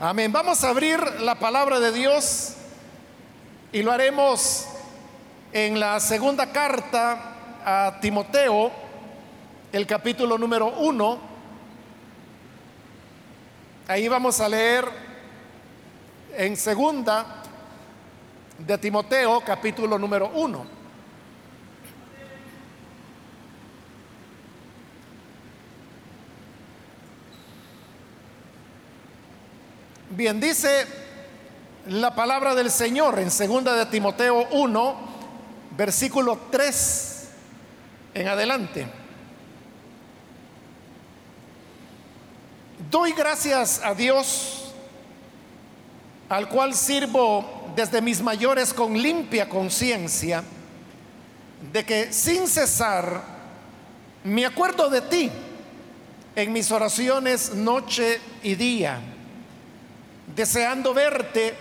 Amén. Vamos a abrir la palabra de Dios y lo haremos en la segunda carta a Timoteo, el capítulo número uno. Ahí vamos a leer en segunda de Timoteo, capítulo número uno. Bien, dice la palabra del Señor en segunda de Timoteo 1, versículo 3 en adelante. Doy gracias a Dios, al cual sirvo desde mis mayores con limpia conciencia, de que sin cesar me acuerdo de ti en mis oraciones noche y día deseando verte,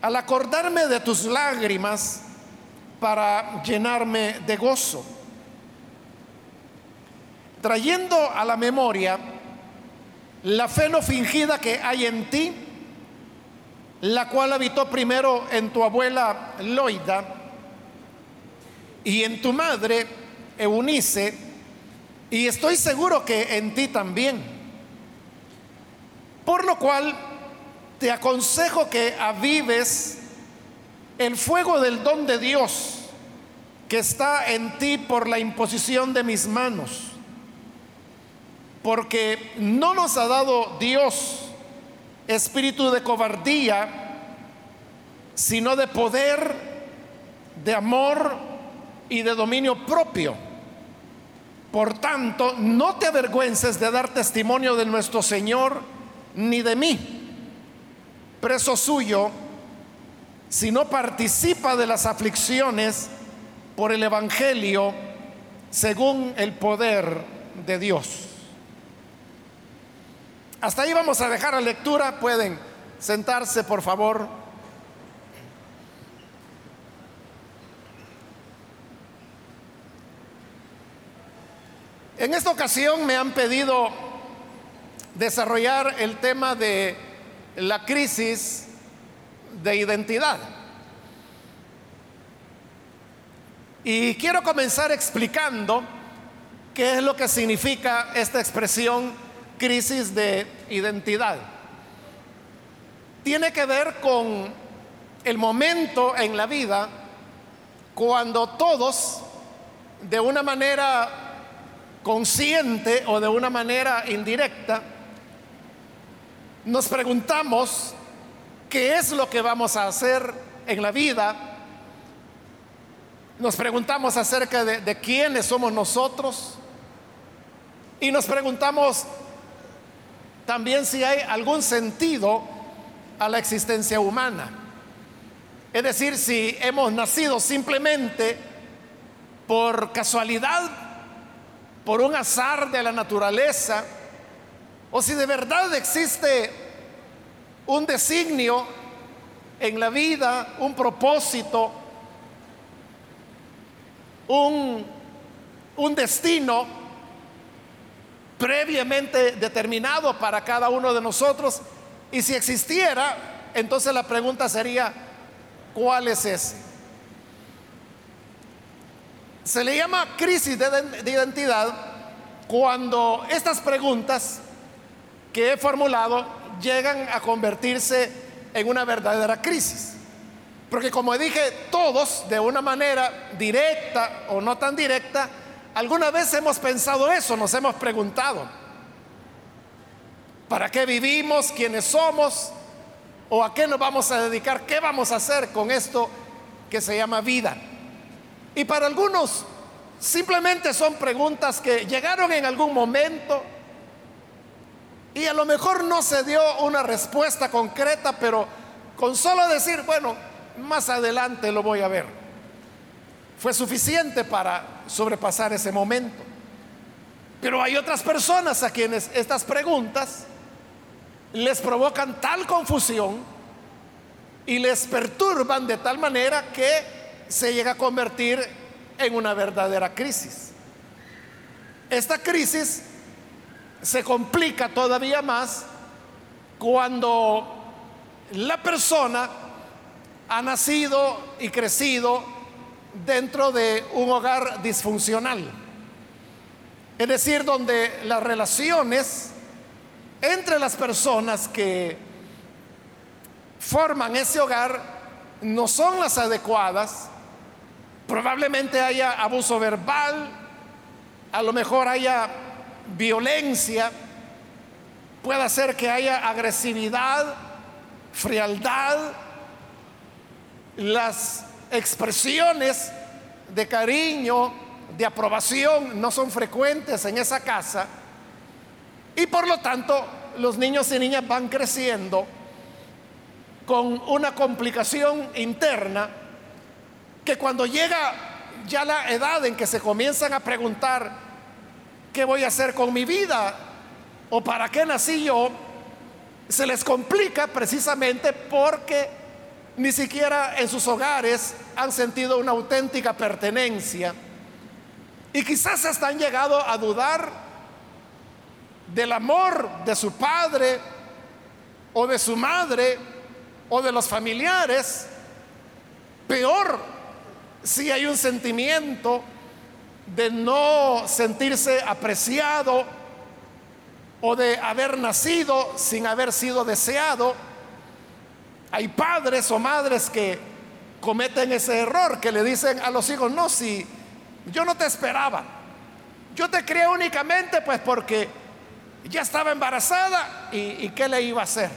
al acordarme de tus lágrimas para llenarme de gozo, trayendo a la memoria la fe no fingida que hay en ti, la cual habitó primero en tu abuela Loida y en tu madre Eunice, y estoy seguro que en ti también. Por lo cual, te aconsejo que avives el fuego del don de Dios que está en ti por la imposición de mis manos. Porque no nos ha dado Dios espíritu de cobardía, sino de poder, de amor y de dominio propio. Por tanto, no te avergüences de dar testimonio de nuestro Señor ni de mí preso suyo si no participa de las aflicciones por el Evangelio según el poder de Dios. Hasta ahí vamos a dejar la lectura. Pueden sentarse, por favor. En esta ocasión me han pedido desarrollar el tema de la crisis de identidad. Y quiero comenzar explicando qué es lo que significa esta expresión crisis de identidad. Tiene que ver con el momento en la vida cuando todos, de una manera consciente o de una manera indirecta, nos preguntamos qué es lo que vamos a hacer en la vida, nos preguntamos acerca de, quiénes somos nosotros y nos preguntamos también si hay algún sentido a la existencia humana. Es decir, si hemos nacido simplemente por casualidad, por un azar de la naturaleza, o si de verdad existe un designio en la vida, un propósito, un, un destino previamente determinado para cada uno de nosotros. Y si existiera, entonces la pregunta sería, ¿cuál es ese? Se le llama crisis de, de identidad cuando estas preguntas que he formulado llegan a convertirse en una verdadera crisis. Porque como dije, todos de una manera directa o no tan directa, alguna vez hemos pensado eso, nos hemos preguntado, ¿para qué vivimos? ¿Quiénes somos? ¿O a qué nos vamos a dedicar? ¿Qué vamos a hacer con esto que se llama vida? Y para algunos simplemente son preguntas que llegaron en algún momento, y a lo mejor no se dio una respuesta concreta, pero con solo decir, bueno, más adelante lo voy a ver, fue suficiente para sobrepasar ese momento. Pero hay otras personas a quienes estas preguntas les provocan tal confusión y les perturban de tal manera que se llega a convertir en una verdadera crisis. Esta crisis se complica todavía más cuando la persona ha nacido y crecido dentro de un hogar disfuncional. Es decir, donde las relaciones entre las personas que forman ese hogar no son las adecuadas. Probablemente haya abuso verbal, a lo mejor haya violencia, puede ser que haya agresividad, frialdad, las expresiones de cariño, de aprobación no son frecuentes en esa casa y por lo tanto los niños y niñas van creciendo con una complicación interna que cuando llega ya la edad en que se comienzan a preguntar, ¿qué voy a hacer con mi vida? ¿O para qué nací yo? Se les complica precisamente porque ni siquiera en sus hogares han sentido una auténtica pertenencia. Y quizás hasta han llegado a dudar del amor de su padre o de su madre o de los familiares. Peor si hay un sentimiento de no sentirse apreciado o de haber nacido sin haber sido deseado. Hay padres o madres que cometen ese error, que le dicen a los hijos, no, si yo no te esperaba, yo te crié únicamente pues porque ya estaba embarazada y, y qué le iba a hacer.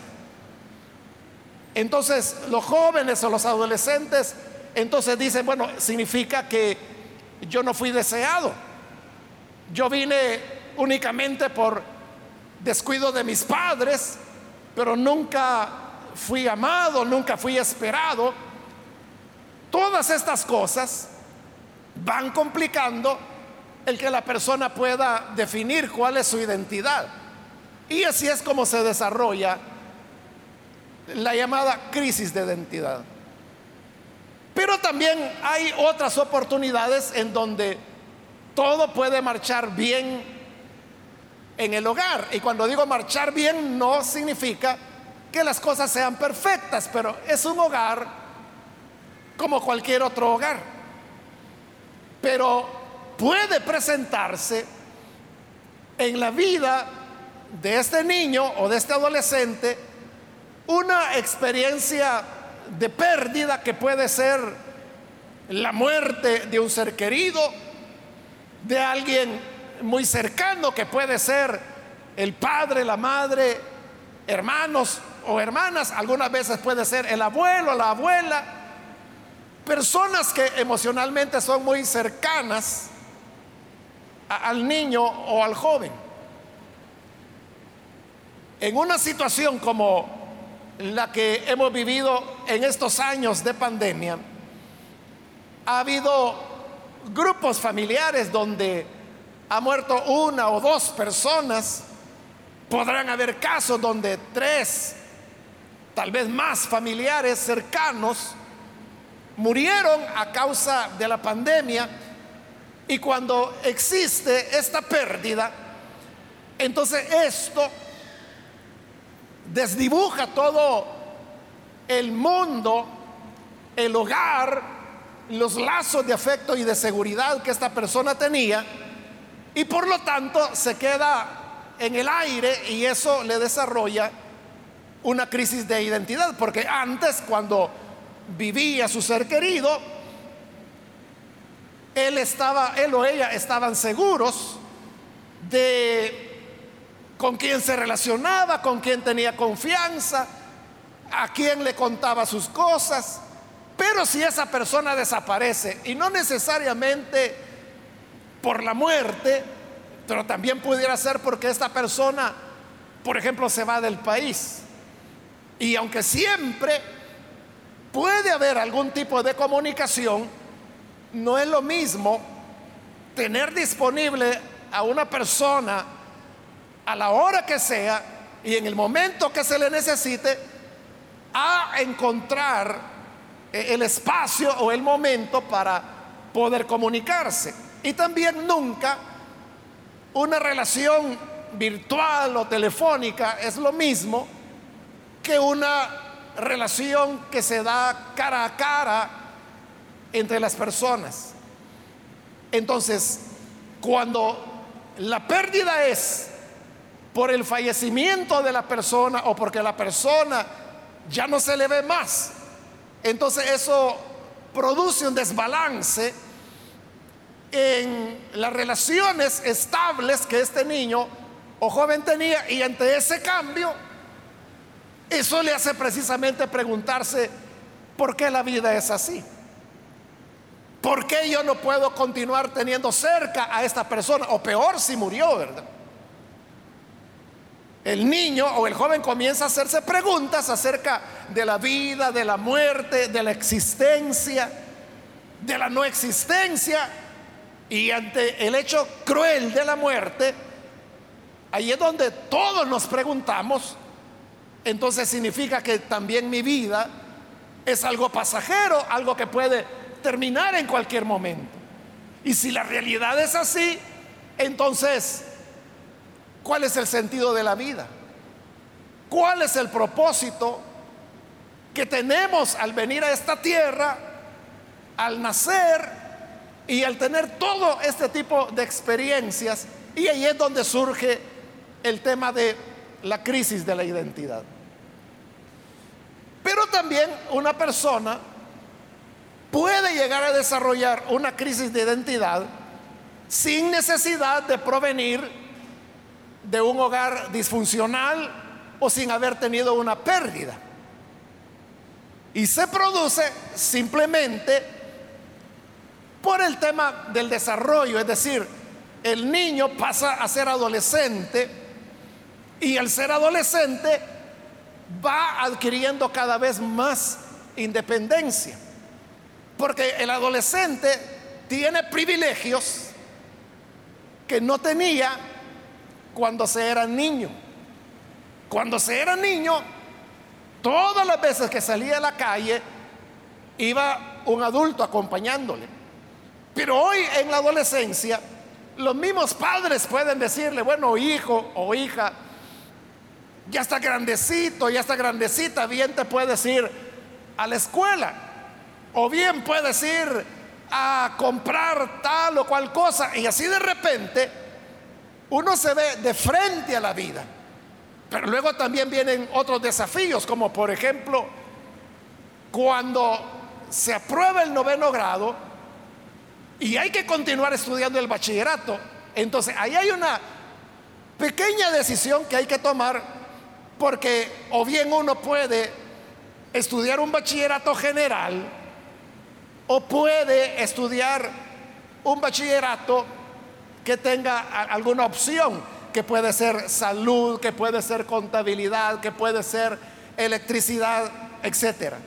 Entonces los jóvenes o los adolescentes entonces dicen, bueno, significa que yo no fui deseado. Yo vine únicamente por descuido de mis padres, pero nunca fui amado, nunca fui esperado. Todas estas cosas van complicando el que la persona pueda definir cuál es su identidad. Y así es como se desarrolla la llamada crisis de identidad. Pero también hay otras oportunidades en donde todo puede marchar bien en el hogar. Y cuando digo marchar bien no significa que las cosas sean perfectas, pero es un hogar como cualquier otro hogar. Pero puede presentarse en la vida de este niño o de este adolescente una experiencia de pérdida que puede ser la muerte de un ser querido, de alguien muy cercano que puede ser el padre, la madre, hermanos o hermanas, algunas veces puede ser el abuelo, la abuela, personas que emocionalmente son muy cercanas al niño o al joven. En una situación como la que hemos vivido en estos años de pandemia, ha habido grupos familiares donde ha muerto una o dos personas, podrán haber casos donde tres, tal vez más familiares cercanos, murieron a causa de la pandemia. Y cuando existe esta pérdida, entonces esto desdibuja todo el mundo, el hogar, los lazos de afecto y de seguridad que esta persona tenía y por lo tanto se queda en el aire y eso le desarrolla una crisis de identidad, porque antes cuando vivía su ser querido, él estaba, él o ella estaban seguros de con quién se relacionaba, con quién tenía confianza, a quién le contaba sus cosas. Pero si esa persona desaparece, y no necesariamente por la muerte, pero también pudiera ser porque esta persona, por ejemplo, se va del país. Y aunque siempre puede haber algún tipo de comunicación, no es lo mismo tener disponible a una persona a la hora que sea y en el momento que se le necesite, a encontrar eh, el espacio o el momento para poder comunicarse. Y también nunca una relación virtual o telefónica es lo mismo que una relación que se da cara a cara entre las personas. Entonces, cuando la pérdida es por el fallecimiento de la persona o porque la persona ya no se le ve más, entonces eso produce un desbalance en las relaciones estables que este niño o joven tenía y ante ese cambio, eso le hace precisamente preguntarse, ¿por qué la vida es así? ¿Por qué yo no puedo continuar teniendo cerca a esta persona? O peor si murió, ¿verdad? El niño o el joven comienza a hacerse preguntas acerca de la vida, de la muerte, de la existencia, de la no existencia. Y ante el hecho cruel de la muerte, ahí es donde todos nos preguntamos, entonces significa que también mi vida es algo pasajero, algo que puede terminar en cualquier momento. Y si la realidad es así, entonces ¿Cuál es el sentido de la vida? ¿Cuál es el propósito que tenemos al venir a esta tierra, al nacer y al tener todo este tipo de experiencias? Y ahí es donde surge el tema de la crisis de la identidad. Pero también una persona puede llegar a desarrollar una crisis de identidad sin necesidad de provenir de un hogar disfuncional o sin haber tenido una pérdida. Y se produce simplemente por el tema del desarrollo, es decir, el niño pasa a ser adolescente y al ser adolescente va adquiriendo cada vez más independencia. Porque el adolescente tiene privilegios que no tenía cuando se era niño. Cuando se era niño, todas las veces que salía a la calle, iba un adulto acompañándole. Pero hoy en la adolescencia, los mismos padres pueden decirle, bueno, hijo o hija, ya está grandecito, ya está grandecita, bien te puedes ir a la escuela. O bien puedes ir a comprar tal o cual cosa. Y así de repente uno se ve de frente a la vida, pero luego también vienen otros desafíos, como por ejemplo, cuando se aprueba el noveno grado y hay que continuar estudiando el bachillerato, entonces ahí hay una pequeña decisión que hay que tomar, porque o bien uno puede estudiar un bachillerato general, o puede estudiar un bachillerato que tenga alguna opción, que puede ser salud, que puede ser contabilidad, que puede ser electricidad, etcétera.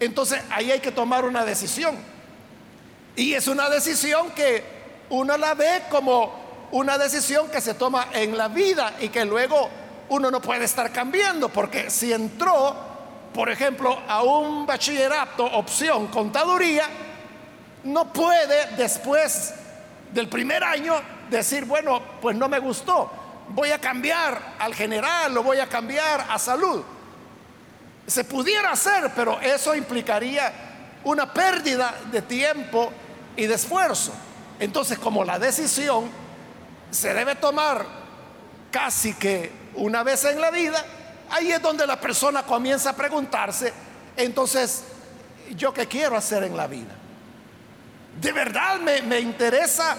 Entonces ahí hay que tomar una decisión. Y es una decisión que uno la ve como una decisión que se toma en la vida y que luego uno no puede estar cambiando, porque si entró, por ejemplo, a un bachillerato opción contaduría, no puede después del primer año decir, bueno, pues no me gustó, voy a cambiar al general o voy a cambiar a salud. Se pudiera hacer, pero eso implicaría una pérdida de tiempo y de esfuerzo. Entonces, como la decisión se debe tomar casi que una vez en la vida, ahí es donde la persona comienza a preguntarse, entonces, ¿yo qué quiero hacer en la vida? ¿De verdad me, interesa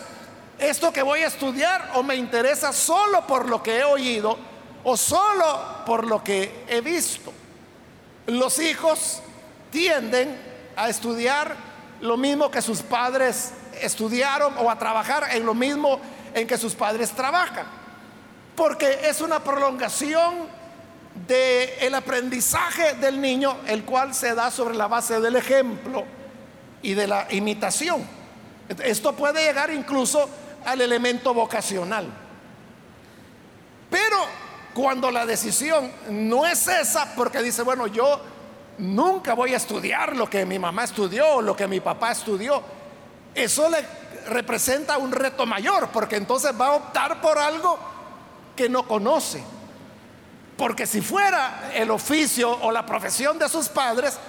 esto que voy a estudiar o me interesa solo por lo que he oído o solo por lo que he visto? Los hijos tienden a estudiar lo mismo que sus padres estudiaron o a trabajar en lo mismo en que sus padres trabajan, porque es una prolongación del aprendizaje del niño, el cual se da sobre la base del ejemplo y de la imitación. Esto puede llegar incluso al elemento vocacional. Pero cuando la decisión no es esa, porque dice, bueno, yo nunca voy a estudiar lo que mi mamá estudió o lo que mi papá estudió, eso le representa un reto mayor, porque entonces va a optar por algo que no conoce, Porque si fuera el oficio o la profesión de sus padres,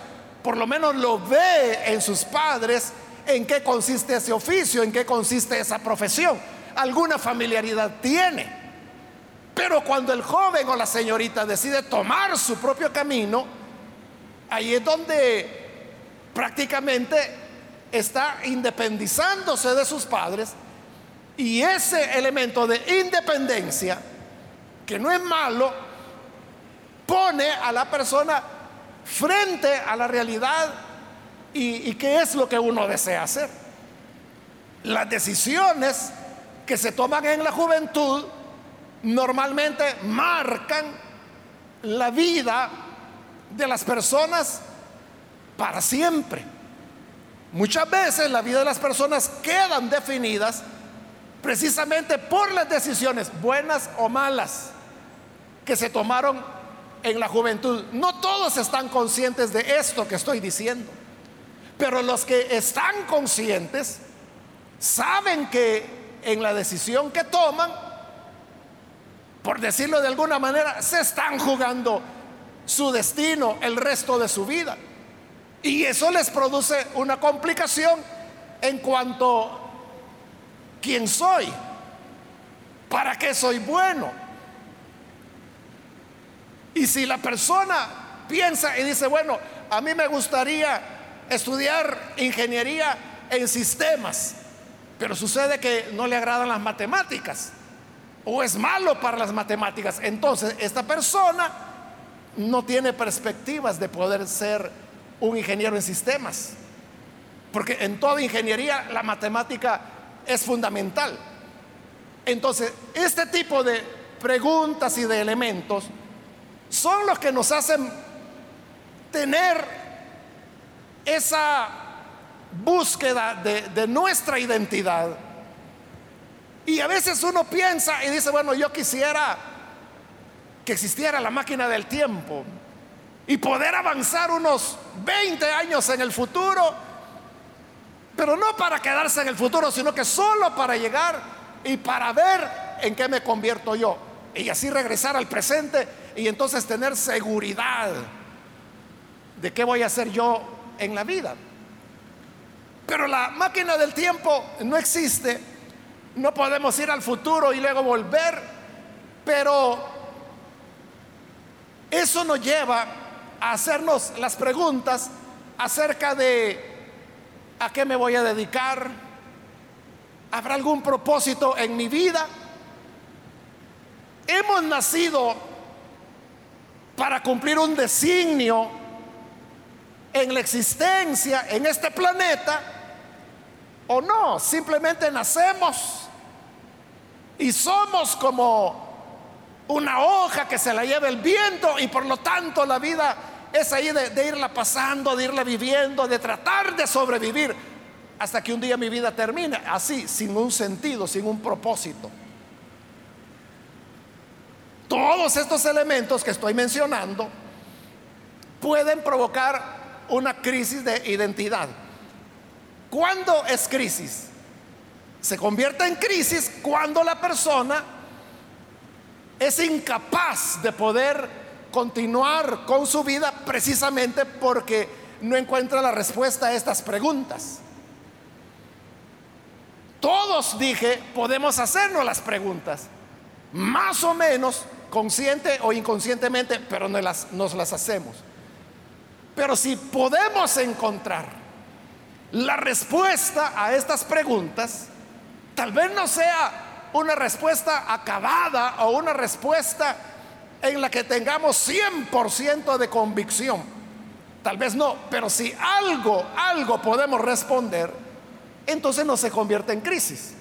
por lo menos lo ve en sus padres en qué consiste ese oficio, en qué consiste esa profesión. Alguna familiaridad tiene. Pero cuando el joven o la señorita decide tomar su propio camino, ahí es donde prácticamente está independizándose de sus padres y ese elemento de independencia, que no es malo, pone a la persona frente a la realidad y, qué es lo que uno desea hacer. Las decisiones que se toman en la juventud normalmente marcan la vida de las personas para siempre. Muchas veces la vida de las personas quedan definidas precisamente por las decisiones, buenas o malas, que se tomaron en la juventud. No todos están conscientes de esto que estoy diciendo, pero los que están conscientes saben que en la decisión que toman, por decirlo de alguna manera, se están jugando su destino el resto de su vida. Y eso les produce una complicación en cuanto quién soy, para qué soy bueno. Y si la persona piensa y dice, bueno, a mí me gustaría estudiar ingeniería en sistemas, pero sucede que no le agradan las matemáticas o es malo para las matemáticas. Entonces, esta persona no tiene perspectivas de poder ser un ingeniero en sistemas. Porque en toda ingeniería la matemática es fundamental. Entonces, este tipo de preguntas y de elementos son los que nos hacen tener esa búsqueda de, de nuestra identidad y a veces uno piensa y dice, bueno, yo quisiera que existiera la máquina del tiempo y poder avanzar unos 20 años en el futuro, pero no para quedarse en el futuro, sino que solo para llegar y para ver en qué me convierto yo. Y así regresar al presente y entonces tener seguridad de qué voy a hacer yo en la vida. Pero la máquina del tiempo no existe no podemos ir al futuro y luego volver, pero eso nos lleva a hacernos las preguntas acerca de a qué me voy a dedicar, habrá algún propósito en mi vida. Hemos nacido para cumplir un designio en la existencia en este planeta o no, simplemente nacemos y somos como una hoja que se la lleva el viento y por lo tanto la vida es ahí de, irla pasando, de irla viviendo, de tratar de sobrevivir hasta que un día mi vida termine, así, sin un sentido, sin un propósito. Todos estos elementos que estoy mencionando pueden provocar una crisis de identidad. ¿Cuándo es crisis? se convierte en crisis cuando la persona es incapaz de poder continuar con su vida precisamente porque no encuentra la respuesta a estas preguntas. Todos, dije, podemos hacernos las preguntas, más o menos consciente o inconscientemente, pero nos las, nos las hacemos. Pero si podemos encontrar la respuesta a estas preguntas, Tal vez no sea una respuesta acabada o una respuesta en la que tengamos 100% de convicción. Tal vez no, pero si algo, algo podemos responder, entonces no se convierte en crisis.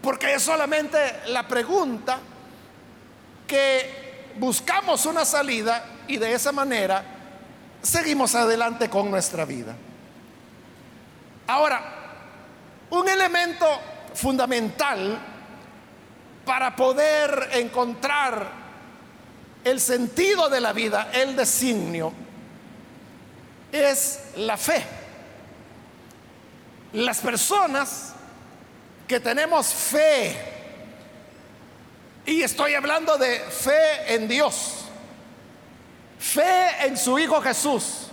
Porque es solamente la pregunta que buscamos una salida y de esa manera seguimos adelante con nuestra vida. Ahora, un elemento fundamental para poder encontrar el sentido de la vida, el designio, es la fe. Las personas que tenemos fe, y estoy hablando de fe en Dios, fe en su Hijo Jesús,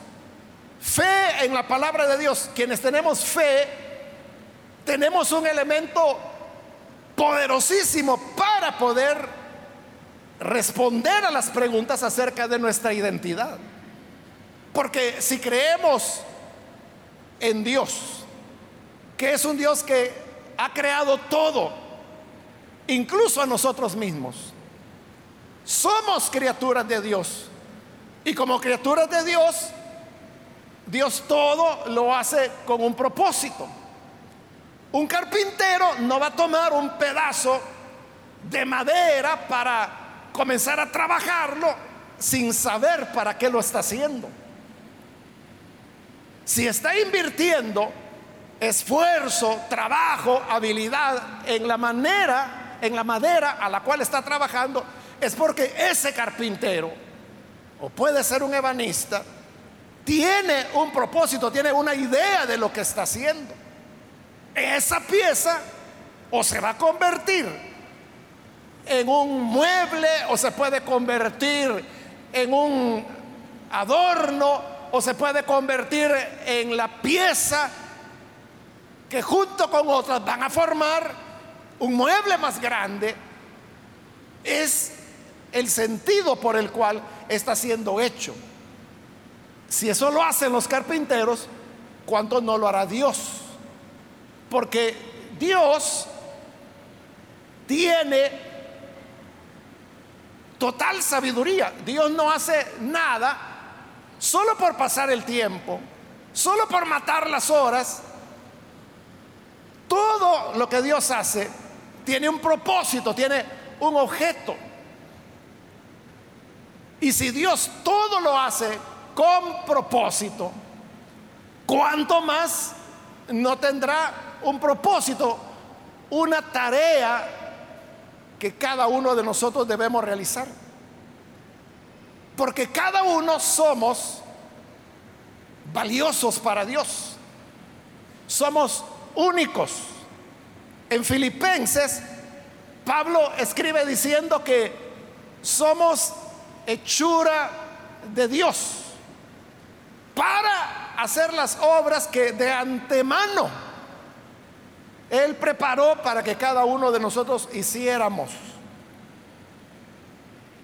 fe en la palabra de Dios, quienes tenemos fe, tenemos un elemento poderosísimo para poder responder a las preguntas acerca de nuestra identidad. Porque si creemos en Dios, que es un Dios que ha creado todo, incluso a nosotros mismos, somos criaturas de Dios. Y como criaturas de Dios, Dios todo lo hace con un propósito. Un carpintero no va a tomar un pedazo de madera para comenzar a trabajarlo sin saber para qué lo está haciendo. Si está invirtiendo esfuerzo, trabajo, habilidad en la manera, en la madera a la cual está trabajando, es porque ese carpintero, o puede ser un ebanista, tiene un propósito, tiene una idea de lo que está haciendo. Esa pieza o se va a convertir en un mueble o se puede convertir en un adorno o se puede convertir en la pieza que junto con otras van a formar un mueble más grande. Es el sentido por el cual está siendo hecho. Si eso lo hacen los carpinteros, ¿cuánto no lo hará Dios? Porque Dios tiene total sabiduría. Dios no hace nada solo por pasar el tiempo, solo por matar las horas. Todo lo que Dios hace tiene un propósito, tiene un objeto. Y si Dios todo lo hace con propósito, ¿cuánto más no tendrá un propósito, una tarea que cada uno de nosotros debemos realizar? Porque cada uno somos valiosos para Dios. Somos únicos. En Filipenses, Pablo escribe diciendo que somos hechura de Dios para hacer las obras que de antemano Él preparó para que cada uno de nosotros hiciéramos.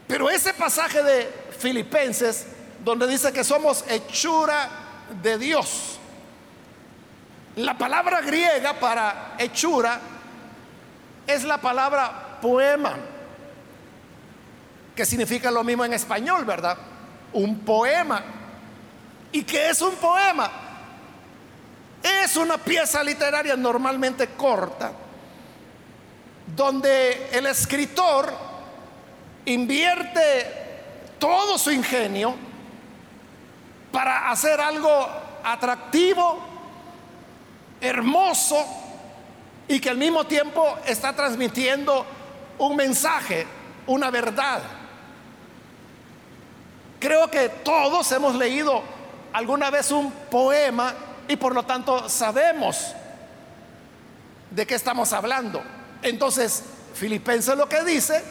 Pero ese pasaje de Filipenses, donde dice que somos hechura de Dios, la palabra griega para hechura es la palabra poema que significa lo mismo en español, ¿verdad? Un poema. ¿Y qué es un poema? Es una pieza literaria normalmente corta, donde el escritor invierte todo su ingenio para hacer algo atractivo, hermoso y que al mismo tiempo está transmitiendo un mensaje, una verdad. Creo que todos hemos leído alguna vez un poema y por lo tanto sabemos de qué estamos hablando. Entonces, Filipenses lo que dice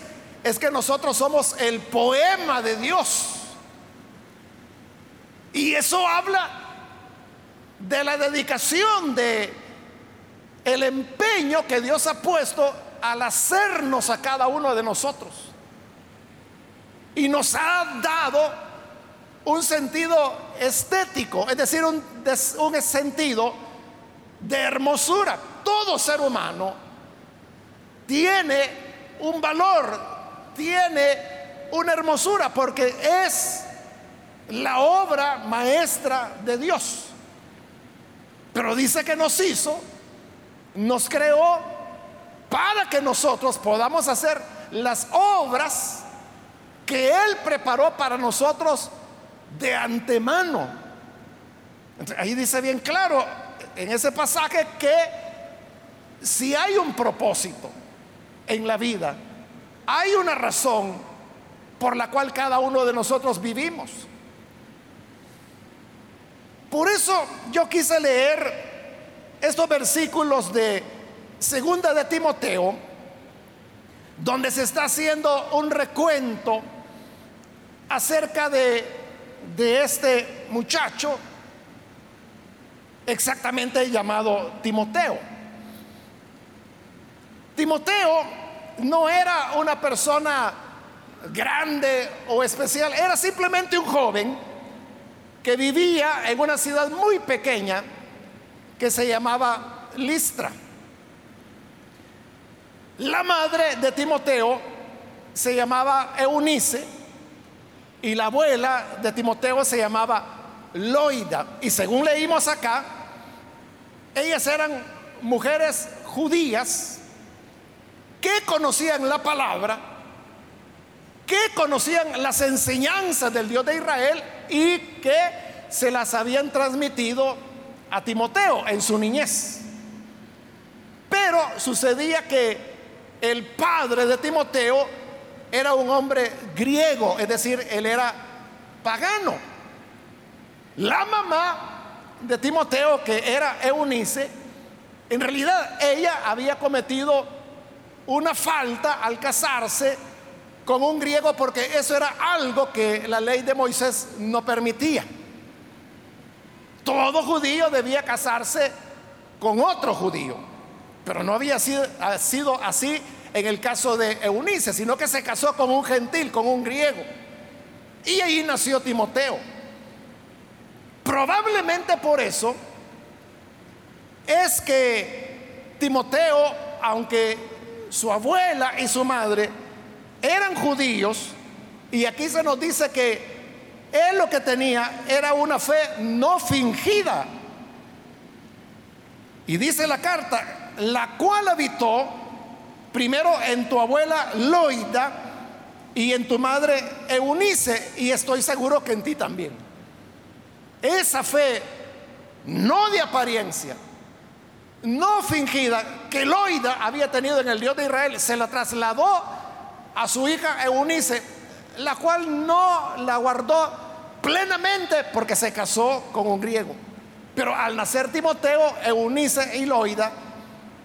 es que nosotros somos el poema de Dios. Y eso habla de la dedicación, de el empeño que Dios ha puesto al hacernos a cada uno de nosotros. Y nos ha dado un sentido estético, es decir, un, sentido de hermosura. Todo ser humano tiene un valor, tiene una hermosura, porque es la obra maestra de Dios. Pero dice que nos hizo, nos creó para que nosotros podamos hacer las obras que Él preparó para nosotros de antemano. Ahí dice bien claro en ese pasaje que si hay un propósito en la vida, hay una razón por la cual cada uno de nosotros vivimos. Por eso yo quise leer estos versículos de segunda de Timoteo, donde se está haciendo un recuento acerca de de este muchacho, exactamente llamado Timoteo. Timoteo no era una persona grande o especial, era simplemente un joven que vivía en una ciudad muy pequeña que se llamaba Listra. La madre de Timoteo se llamaba Eunice y la abuela de Timoteo se llamaba Loida. Y según leímos acá, ellas eran mujeres judías que conocían la palabra, que conocían las enseñanzas del Dios de Israel y que se las habían transmitido a Timoteo en su niñez. Pero sucedía que el padre de Timoteo era un hombre griego, es decir, él era pagano. La mamá de Timoteo, que era Eunice, en realidad ella había cometido una falta al casarse con un griego porque eso era algo que la ley de Moisés no permitía. Todo judío debía casarse con otro judío, pero no había sido, así en el caso de Eunice, sino que se casó con un gentil, con un griego. Y ahí nació Timoteo. Probablemente por eso es que Timoteo, aunque su abuela y su madre eran judíos, y aquí se nos dice que él lo que tenía era una fe no fingida. Y dice la carta, la cual habitó primero en tu abuela Loida y en tu madre Eunice, y estoy seguro que en ti también. Esa fe no de apariencia, no fingida, que Loida había tenido en el Dios de Israel, se la trasladó a su hija Eunice, la cual no la guardó plenamente porque se casó con un griego. Pero al nacer Timoteo, Eunice y Loida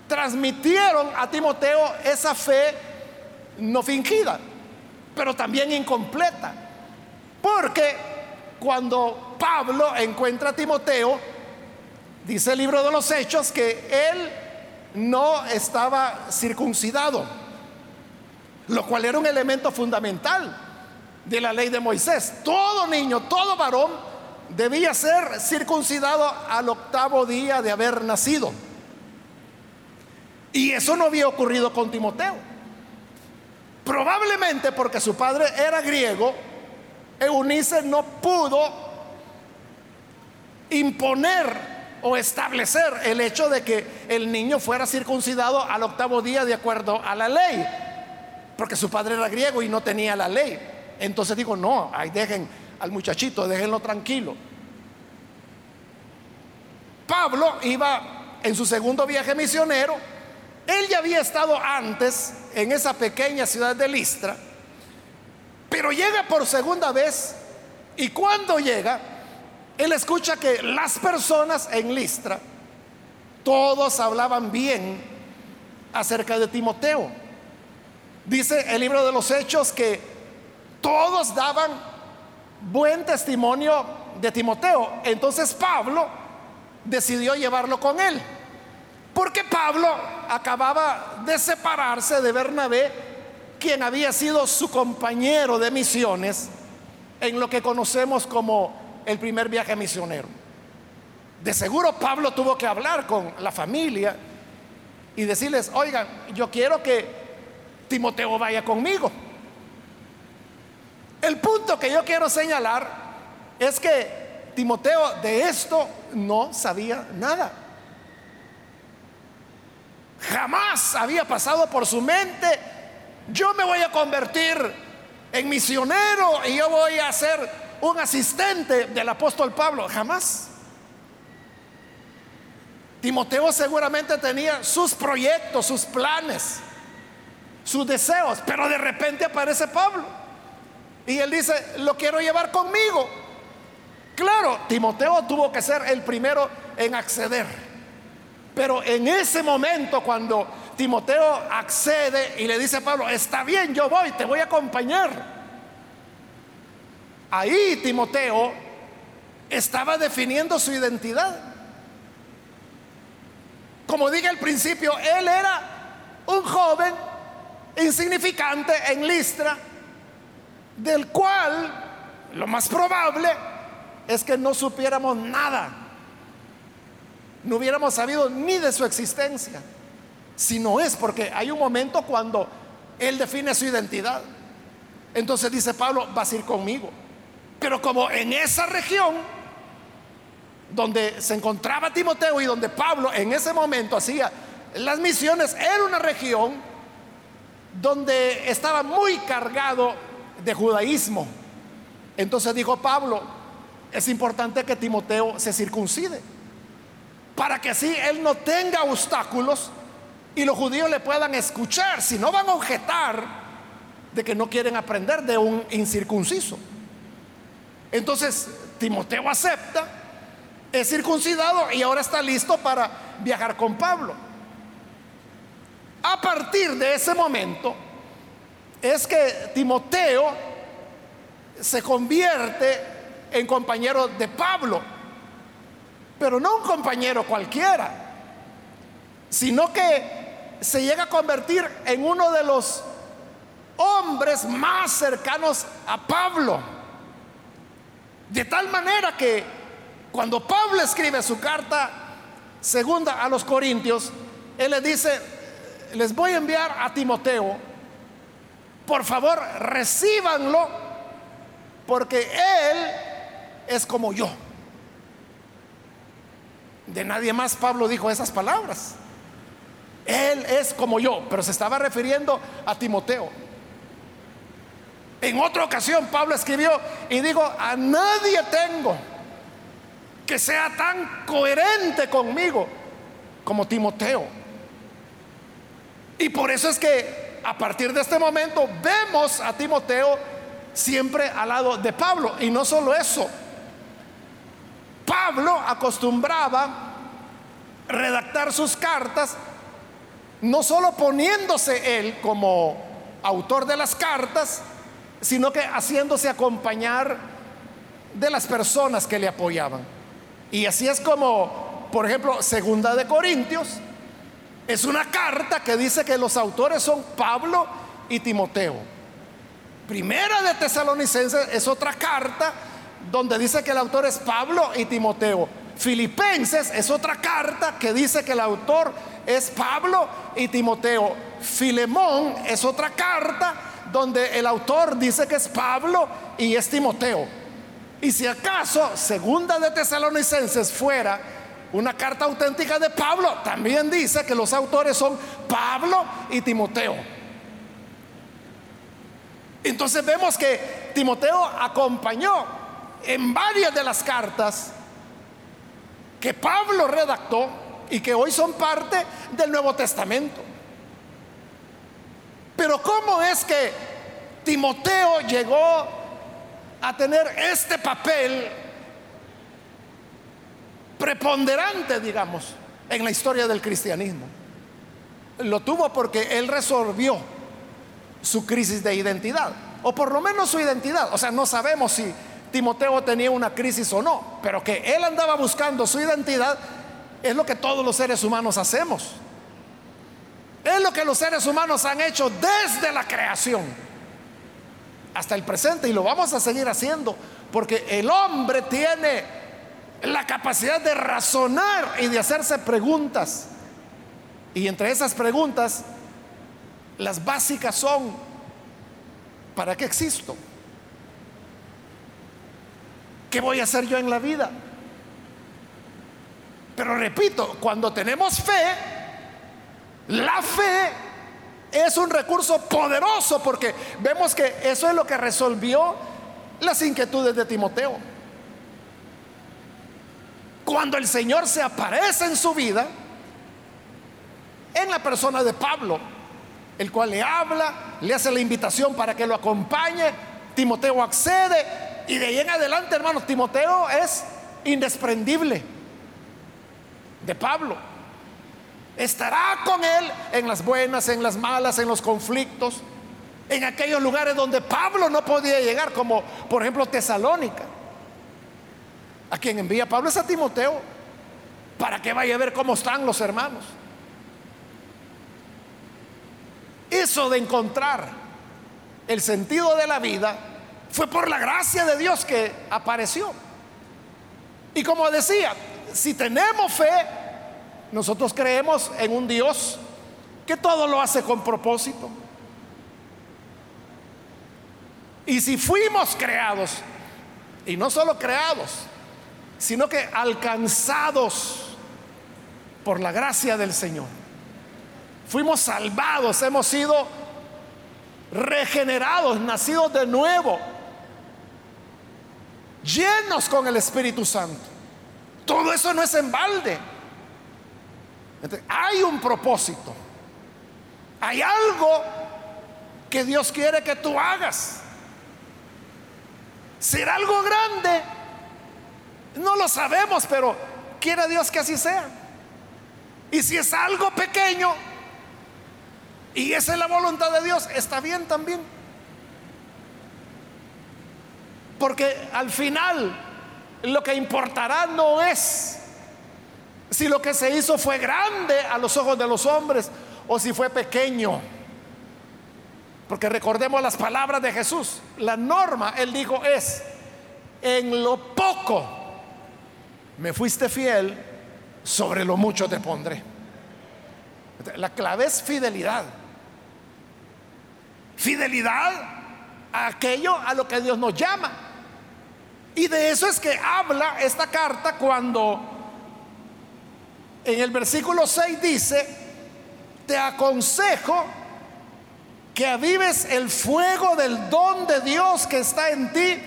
transmitieron a Timoteo esa fe no fingida, pero también incompleta. Porque cuando Pablo encuentra a Timoteo, dice el libro de los Hechos que él no estaba circuncidado, lo cual era un elemento fundamental de la ley de Moisés. Todo niño, todo varón debía ser circuncidado al octavo día de haber nacido. Y eso no había ocurrido con Timoteo. Probablemente porque su padre era griego, Eunice no pudo imponer o establecer el hecho de que el niño fuera circuncidado al octavo día de acuerdo a la ley, porque su padre era griego y no tenía la ley. Entonces digo, no, ahí dejen al muchachito, déjenlo tranquilo. Pablo iba en su segundo viaje misionero. Él ya había estado antes en esa pequeña ciudad de Listra, pero llega por segunda vez y cuando llega, él escucha que las personas en Listra, todos hablaban bien acerca de Timoteo. Dice el libro de los Hechos que todos daban buen testimonio de Timoteo. Entonces Pablo decidió llevarlo con él. Porque Pablo acababa de separarse de Bernabé, quien había sido su compañero de misiones en lo que conocemos como el primer viaje misionero. De seguro Pablo tuvo que hablar con la familia y decirles, oigan, yo quiero que Timoteo vaya conmigo. El punto que yo quiero señalar es que Timoteo de esto no sabía nada. Jamás había pasado por su mente, yo me voy a convertir en misionero y yo voy a ser un asistente del apóstol Pablo. Jamás. Timoteo seguramente tenía sus proyectos, sus planes, sus deseos, pero de repente aparece Pablo. Y él dice, lo quiero llevar conmigo. Claro, Timoteo tuvo que ser el primero en acceder. Pero en ese momento cuando Timoteo accede y le dice a Pablo, está bien, yo voy, te voy a acompañar. ahí Timoteo estaba definiendo su identidad. Como dije al principio, él era un joven insignificante en Listra, del cual lo más probable es que no supiéramos nada, no hubiéramos sabido ni de su existencia, si no es porque hay un momento cuando él define su identidad. Entonces dice Pablo, vas a ir conmigo. Pero como en esa región donde se encontraba Timoteo y donde Pablo en ese momento hacía las misiones, era una región donde estaba muy cargado de judaísmo. Entonces dijo Pablo, es importante que Timoteo se circuncide, para que así él no tenga obstáculos y los judíos le puedan escuchar, si no van a objetar de que no quieren aprender de un incircunciso. Entonces Timoteo acepta, es circuncidado y ahora está listo para viajar con Pablo. A partir de ese momento es que Timoteo se convierte en compañero de Pablo, pero no un compañero cualquiera, sino que se llega a convertir en uno de los hombres más cercanos a Pablo. De tal manera que cuando Pablo escribe su carta segunda a los Corintios, él le dice, les voy a enviar a Timoteo, por favor recíbanlo, porque él es como yo. De nadie más Pablo dijo esas palabras. Él es como yo, pero se estaba refiriendo a Timoteo. En otra ocasión Pablo escribió y dijo, a nadie tengo que sea tan coherente conmigo como Timoteo. Y por eso es que a partir de este momento vemos a Timoteo siempre al lado de Pablo. Y no solo eso, Pablo acostumbraba redactar sus cartas no solo poniéndose él como autor de las cartas, sino que haciéndose acompañar de las personas que le apoyaban. Y así es como, por ejemplo, Segunda de Corintios, es una carta que dice que los autores son Pablo y Timoteo. Primera de Tesalonicenses es otra carta donde dice que el autor es Pablo y Timoteo. Filipenses es otra carta que dice que el autor es Pablo y Timoteo. Filemón es otra carta donde el autor dice que es Pablo y es Timoteo. Y si acaso segunda de Tesalonicenses fuera una carta auténtica de Pablo, también dice que los autores son Pablo y Timoteo. Entonces vemos que Timoteo acompañó en varias de las cartas que Pablo redactó y que hoy son parte del Nuevo Testamento. Pero ¿cómo es que Timoteo llegó a tener este papel preponderante, digamos, en la historia del cristianismo? Lo tuvo porque él resolvió su crisis de identidad, o por lo menos su identidad. O sea, no sabemos si Timoteo tenía una crisis o no, pero que él andaba buscando su identidad es lo que todos los seres humanos hacemos. Es lo que los seres humanos han hecho desde la creación hasta el presente y lo vamos a seguir haciendo porque el hombre tiene la capacidad de razonar y de hacerse preguntas. Y entre esas preguntas, las básicas son, ¿para qué existo? ¿Qué voy a hacer yo en la vida? Pero repito, cuando tenemos fe, la fe es un recurso poderoso porque vemos que eso es lo que resolvió las inquietudes de Timoteo. Cuando el Señor se aparece en su vida, en la persona de Pablo, el cual le habla, le hace la invitación para que lo acompañe, Timoteo accede y de ahí en adelante, hermanos, Timoteo es indesprendible de Pablo. Estará con él en las buenas, en las malas, en los conflictos. en aquellos lugares donde Pablo no podía llegar, como por ejemplo Tesalónica. A quien envía Pablo es a Timoteo, para que vaya a ver cómo están los hermanos. Eso de encontrar el sentido de la vida fue por la gracia de Dios que apareció. Y como decía, si tenemos fe, nosotros creemos en un Dios que todo lo hace con propósito. Y si fuimos creados, y no solo creados, sino que alcanzados por la gracia del Señor, fuimos salvados, hemos sido regenerados, nacidos de nuevo, llenos con el Espíritu Santo. Todo eso no es en balde. hay un propósito. Hay algo que Dios quiere que tú hagas. ¿Será algo grande? No lo sabemos, pero quiere Dios que así sea. Y si es algo pequeño y esa es la voluntad de Dios, está bien también. Porque al final lo que importará no es si lo que se hizo fue grande a los ojos de los hombres o si fue pequeño. Porque recordemos las palabras de Jesús. La norma, él dijo, es, en lo poco me fuiste fiel, sobre lo mucho te pondré. La clave es fidelidad. Fidelidad a aquello a lo que Dios nos llama. Y de eso es que habla esta carta cuando en el versículo 6 dice, te aconsejo que avives el fuego del don de Dios que está en ti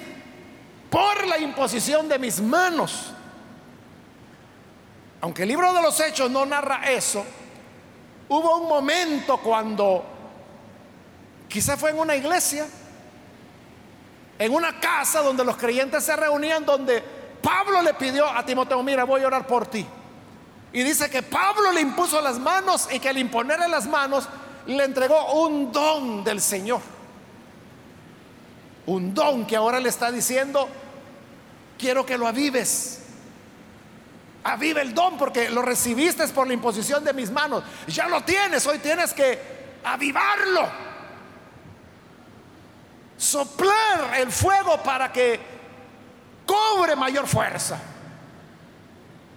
por la imposición de mis manos. Aunque el libro de los hechos no narra eso, hubo un momento cuando, quizá fue en una iglesia, en una casa donde los creyentes se reunían, donde Pablo le pidió a Timoteo, mira, voy a orar por ti. Y dice que Pablo le impuso las manos y que al imponerle las manos, le entregó un don del Señor. Un don que ahora le está diciendo, quiero que lo avives. Avive el don porque lo recibiste por la imposición de mis manos. Ya lo tienes, hoy tienes que avivarlo. Soplar el fuego para que cobre mayor fuerza.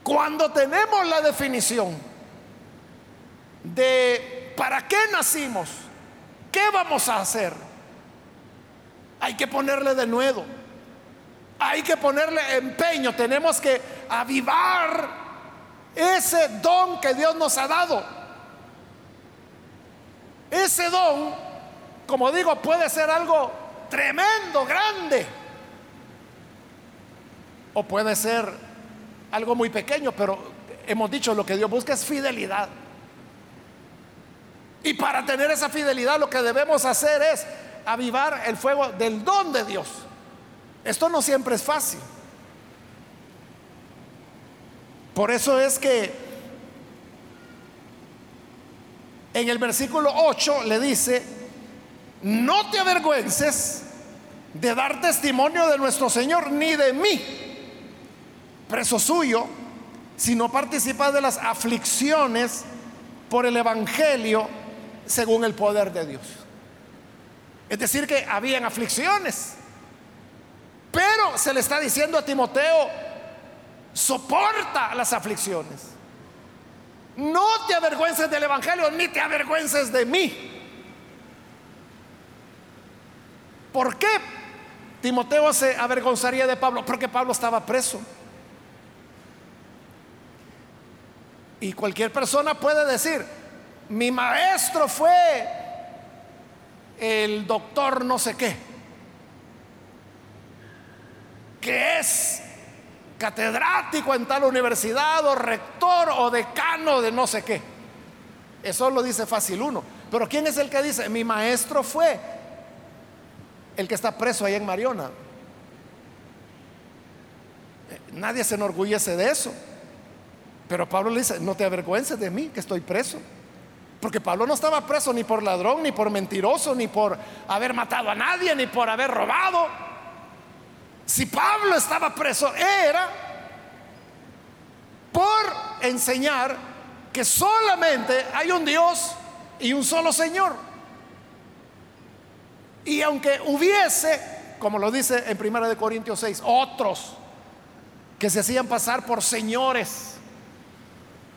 Cuando tenemos la definición de ¿Para qué nacimos? ¿Qué vamos a hacer? Hay que ponerle de nuevo. Hay que ponerle empeño. Tenemos que avivar ese don que Dios nos ha dado. Ese don, como digo, puede ser algo tremendo, grande. O puede ser algo muy pequeño, pero hemos dicho lo que Dios busca es fidelidad. Y para tener esa fidelidad lo que debemos hacer es avivar el fuego del don de Dios. Esto no siempre es fácil. Por eso es que en el versículo 8 le dice, no te avergüences de dar testimonio de nuestro Señor ni de mí, preso suyo, si no participas de las aflicciones por el Evangelio según el poder de Dios. Es decir, que habían aflicciones. Pero se le está diciendo a Timoteo, soporta las aflicciones. No te avergüences del Evangelio, ni te avergüences de mí. ¿Por qué Timoteo se avergonzaría de Pablo? Porque Pablo estaba preso. Y cualquier persona puede decir, mi maestro fue el doctor no sé qué, que es catedrático en tal universidad o rector o decano de no sé qué. Eso lo dice fácil uno. Pero ¿quién es el que dice? Mi maestro fue el que está preso ahí en Mariona. Nadie se enorgullece de eso. Pero Pablo le dice, no te avergüences de mí, que estoy preso. Porque Pablo no estaba preso ni por ladrón, ni por mentiroso, ni por haber matado a nadie, ni por haber robado. Si Pablo estaba preso, era por enseñar que solamente hay un Dios y un solo Señor. Y aunque hubiese, como lo dice en 1 Corintios 6, otros que se hacían pasar por señores,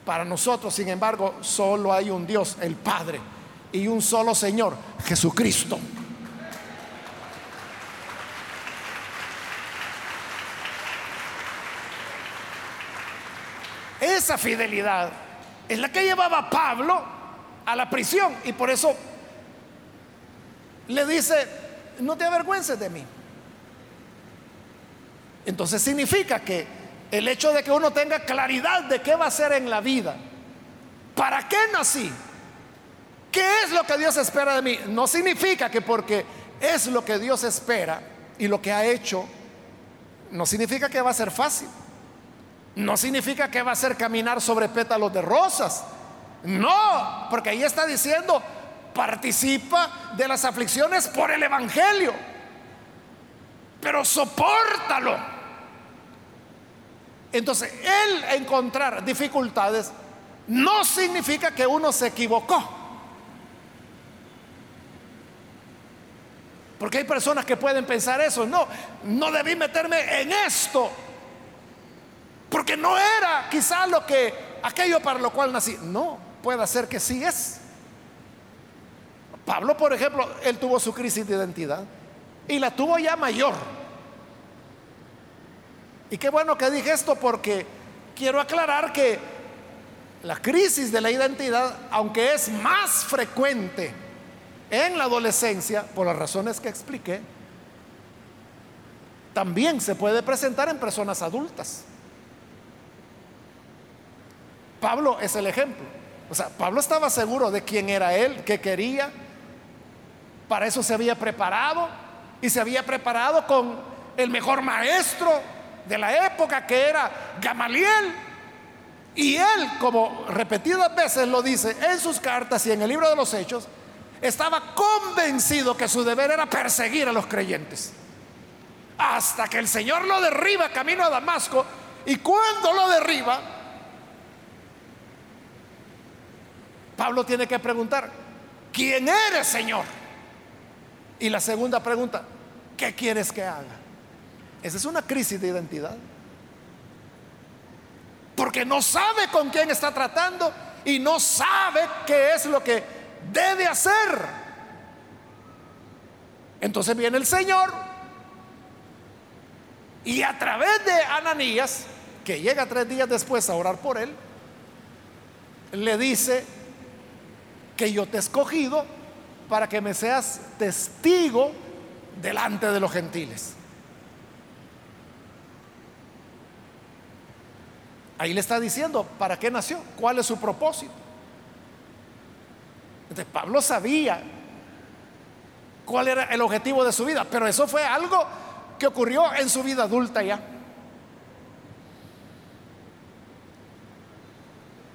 para nosotros, sin embargo, solo hay un Dios, el Padre, y un solo Señor, Jesucristo. Esa fidelidad es la que llevaba a Pablo a la prisión y por eso le dice, no te avergüences de mí. Entonces significa que el hecho de que uno tenga claridad de qué va a hacer en la vida. ¿Para qué nací? ¿Qué es lo que Dios espera de mí? No significa que porque es lo que Dios espera y lo que ha hecho, no significa que va a ser fácil. No significa que va a ser caminar sobre pétalos de rosas. No, porque ahí está diciendo, participa de las aflicciones por el Evangelio. Pero soportalo entonces, el encontrar dificultades no significa que uno se equivocó. Porque hay personas que pueden pensar eso, no, no debí meterme en esto, porque no era quizá lo que, aquello para lo cual nací. No, puede ser que sí es. Pablo, por ejemplo, él tuvo su crisis de identidad y la tuvo ya mayor. Y qué bueno que dije esto porque quiero aclarar que la crisis de la identidad, aunque es más frecuente en la adolescencia, por las razones que expliqué, también se puede presentar en personas adultas. Pablo es el ejemplo. O sea, Pablo estaba seguro de quién era él, qué quería. Para eso se había preparado y se había preparado con el mejor maestro de la época que era Gamaliel. Y él, como repetidas veces lo dice en sus cartas y en el libro de los Hechos, estaba convencido que su deber era perseguir a los creyentes. Hasta que el Señor lo derriba camino a Damasco. Y cuando lo derriba, Pablo tiene que preguntar, ¿quién eres, Señor? Y la segunda pregunta, ¿qué quieres que haga? Esa es una crisis de identidad. Porque no sabe con quién está tratando y no sabe qué es lo que debe hacer. Entonces viene el Señor y a través de Ananías, que llega tres días después a orar por él, le dice que yo te he escogido para que me seas testigo delante de los gentiles. Ahí le está diciendo para qué nació, cuál es su propósito. Entonces Pablo sabía cuál era el objetivo de su vida, pero eso fue algo que ocurrió en su vida adulta ya.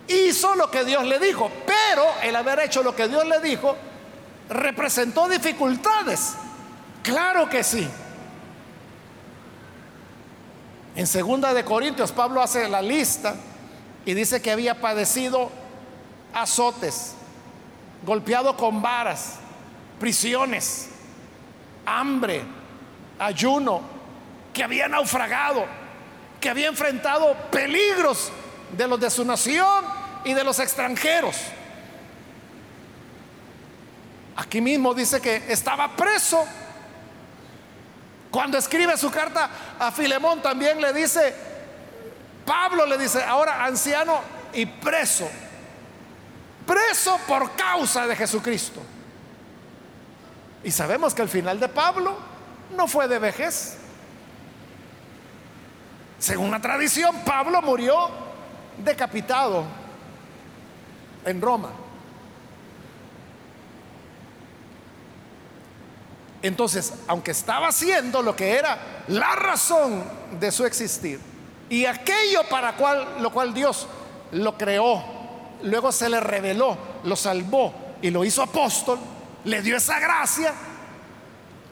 Hizo lo que Dios le dijo, pero el haber hecho lo que Dios le dijo representó dificultades. Claro que sí. En segunda de Corintios, Pablo hace la lista y dice que había padecido azotes, golpeado con varas, prisiones, hambre, ayuno, que había naufragado, que había enfrentado peligros de los de su nación y de los extranjeros. Aquí mismo dice que estaba preso cuando escribe su carta a Filemón también le dice, Pablo le dice, ahora anciano y preso, preso por causa de Jesucristo. Y sabemos que el final de Pablo no fue de vejez. Según la tradición, Pablo murió decapitado en Roma. Entonces, aunque estaba haciendo lo que era la razón de su existir y aquello para cual, lo cual Dios lo creó, luego se le reveló, lo salvó y lo hizo apóstol, le dio esa gracia,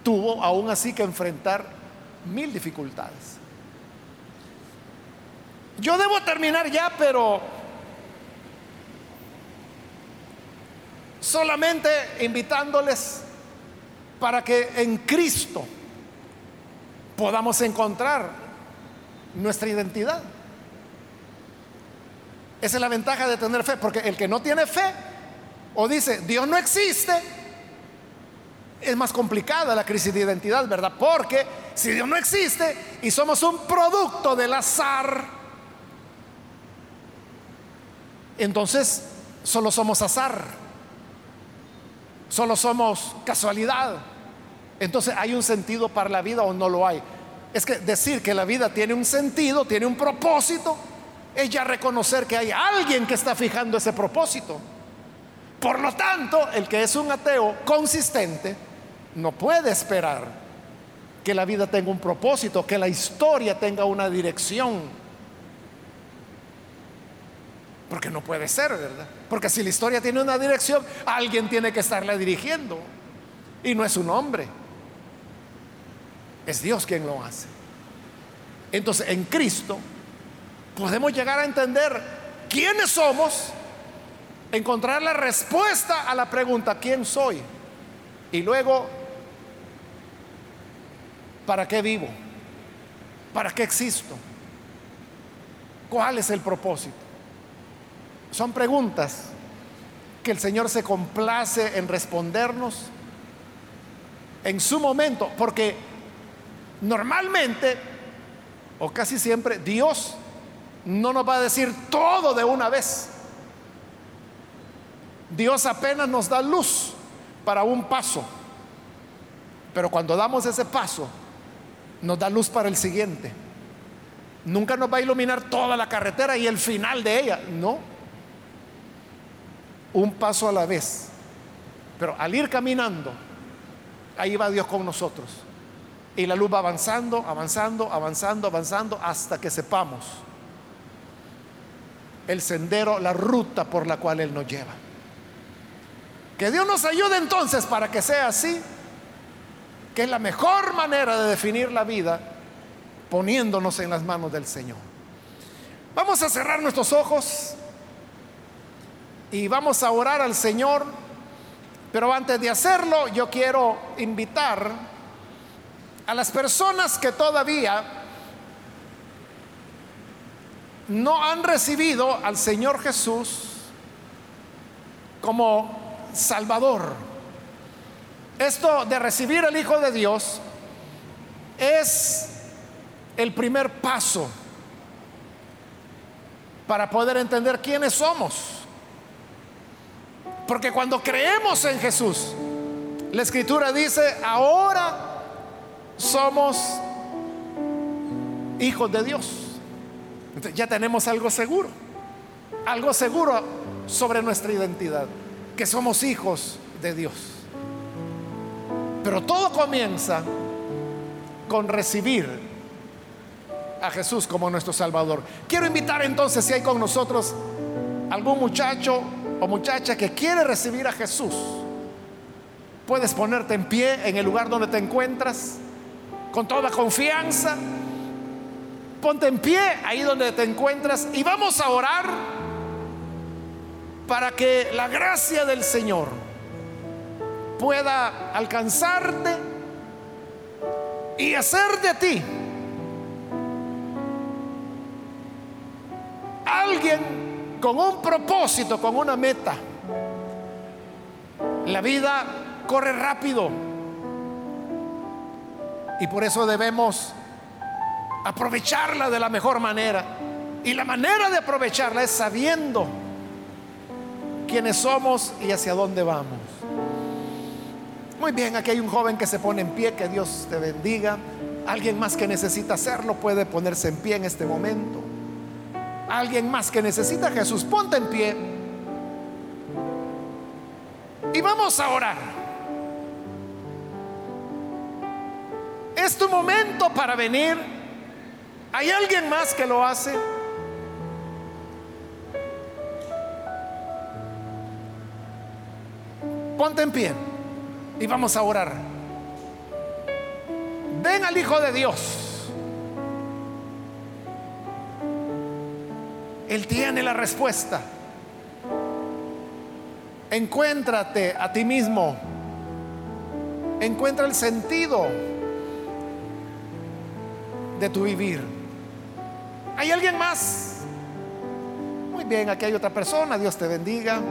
tuvo aún así que enfrentar mil dificultades. Yo debo terminar ya, pero solamente invitándoles para que en Cristo podamos encontrar nuestra identidad. Esa es la ventaja de tener fe, porque el que no tiene fe o dice Dios no existe, es más complicada la crisis de identidad, ¿verdad? Porque si Dios no existe y somos un producto del azar, entonces solo somos azar, solo somos casualidad. Entonces hay un sentido para la vida o no lo hay. Es que decir que la vida tiene un sentido, tiene un propósito, es ya reconocer que hay alguien que está fijando ese propósito. Por lo tanto, el que es un ateo consistente no puede esperar que la vida tenga un propósito, que la historia tenga una dirección porque no puede ser, ¿verdad? Porque si la historia tiene una dirección, alguien tiene que estarla dirigiendo. Y no es un hombre. Es Dios quien lo hace. Entonces, en Cristo podemos llegar a entender quiénes somos, encontrar la respuesta a la pregunta, ¿quién soy? Y luego, ¿para qué vivo? ¿Para qué existo? ¿Cuál es el propósito? Son preguntas que el Señor se complace en respondernos en su momento, porque normalmente, o casi siempre, Dios no nos va a decir todo de una vez. Dios apenas nos da luz para un paso, pero cuando damos ese paso, nos da luz para el siguiente. Nunca nos va a iluminar toda la carretera y el final de ella, no un paso a la vez. Pero al ir caminando, ahí va Dios con nosotros. Y la luz va avanzando, avanzando, avanzando, avanzando, hasta que sepamos el sendero, la ruta por la cual Él nos lleva. Que Dios nos ayude entonces para que sea así, que es la mejor manera de definir la vida poniéndonos en las manos del Señor. Vamos a cerrar nuestros ojos y vamos a orar al Señor. Pero antes de hacerlo, yo quiero invitar a las personas que todavía no han recibido al Señor Jesús como Salvador. Esto de recibir al Hijo de Dios es el primer paso para poder entender quiénes somos. Porque cuando creemos en Jesús, la escritura dice, ahora somos hijos de Dios. ya tenemos algo seguro, algo seguro sobre nuestra identidad, que somos hijos de Dios. Pero todo comienza con recibir a Jesús como nuestro Salvador. Quiero invitar entonces, si hay con nosotros algún muchacho o muchacha que quiere recibir a Jesús, puedes ponerte en pie en el lugar donde te encuentras con toda confianza. Ponte en pie ahí donde te encuentras y vamos a orar para que la gracia del Señor pueda alcanzarte y hacer de ti alguien con un propósito, con una meta. La vida corre rápido y por eso debemos aprovecharla de la mejor manera. Y la manera de aprovecharla es sabiendo quiénes somos y hacia dónde vamos. Muy bien, aquí hay un joven que se pone en pie, que Dios te bendiga. Alguien más que necesita hacerlo puede ponerse en pie en este momento alguien más que necesita Jesús, ponte en pie. Y vamos a orar. Es tu momento para venir. ¿Hay alguien más que lo hace? Ponte en pie y vamos a orar. Ven al Hijo de Dios. Él tiene la respuesta. Encuéntrate a ti mismo. Encuentra el sentido de tu vivir. ¿Hay alguien más? Muy bien, aquí hay otra persona. Dios te bendiga.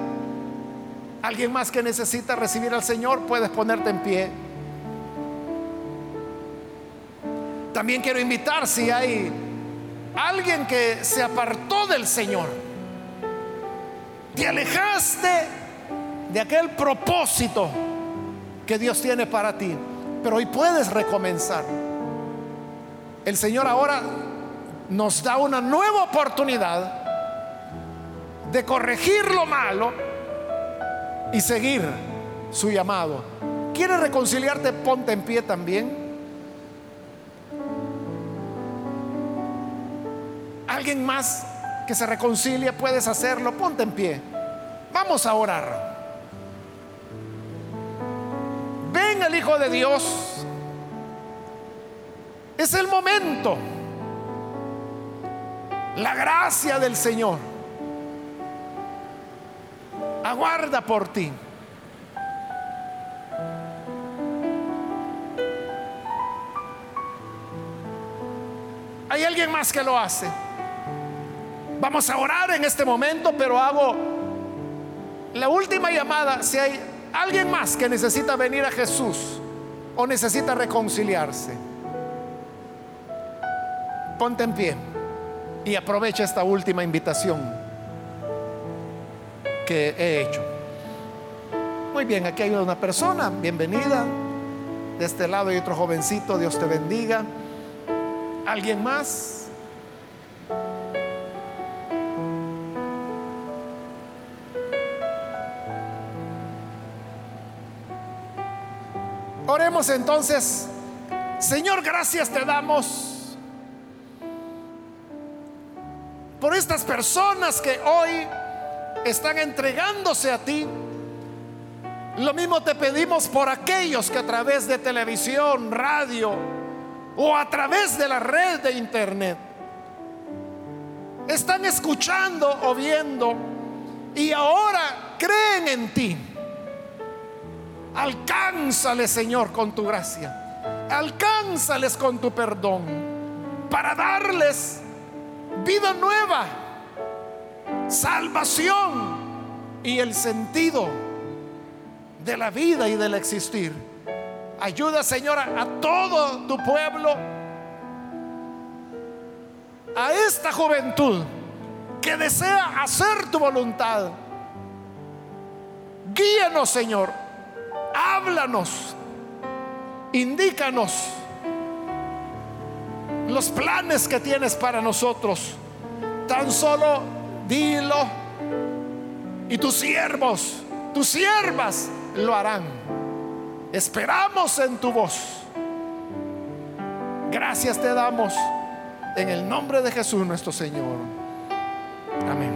Alguien más que necesita recibir al Señor, puedes ponerte en pie. También quiero invitar si hay alguien que se apartó del Señor, te alejaste de aquel propósito que Dios tiene para ti, pero hoy puedes recomenzar. El Señor ahora nos da una nueva oportunidad de corregir lo malo y seguir su llamado. ¿Quieres reconciliarte? Ponte en pie también. ¿Alguien más que se reconcilie? Puedes hacerlo. Ponte en pie. Vamos a orar. Ven el Hijo de Dios. Es el momento. La gracia del Señor aguarda por ti. Hay alguien más que lo hace. Vamos a orar en este momento, pero hago la última llamada. Si hay alguien más que necesita venir a Jesús o necesita reconciliarse, ponte en pie y aprovecha esta última invitación que he hecho. Muy bien, aquí hay una persona, bienvenida. De este lado hay otro jovencito, Dios te bendiga. ¿Alguien más? Oremos entonces. Señor, gracias te damos por estas personas que hoy están entregándose a ti. Lo mismo te pedimos por aquellos que a través de televisión, radio o a través de la red de internet están escuchando o viendo y ahora creen en ti. Alcánzales, Señor, con tu gracia. Alcánzales con tu perdón para darles vida nueva salvación y el sentido de la vida y del existir. Ayuda, Señora, a todo tu pueblo, a esta juventud que desea hacer tu voluntad. Guíanos, Señor. Háblanos. Indícanos los planes que tienes para nosotros. Tan solo dilo. Y tus siervos, tus siervas lo harán. Esperamos en tu voz. Gracias te damos en el nombre de Jesús nuestro Señor. Amén.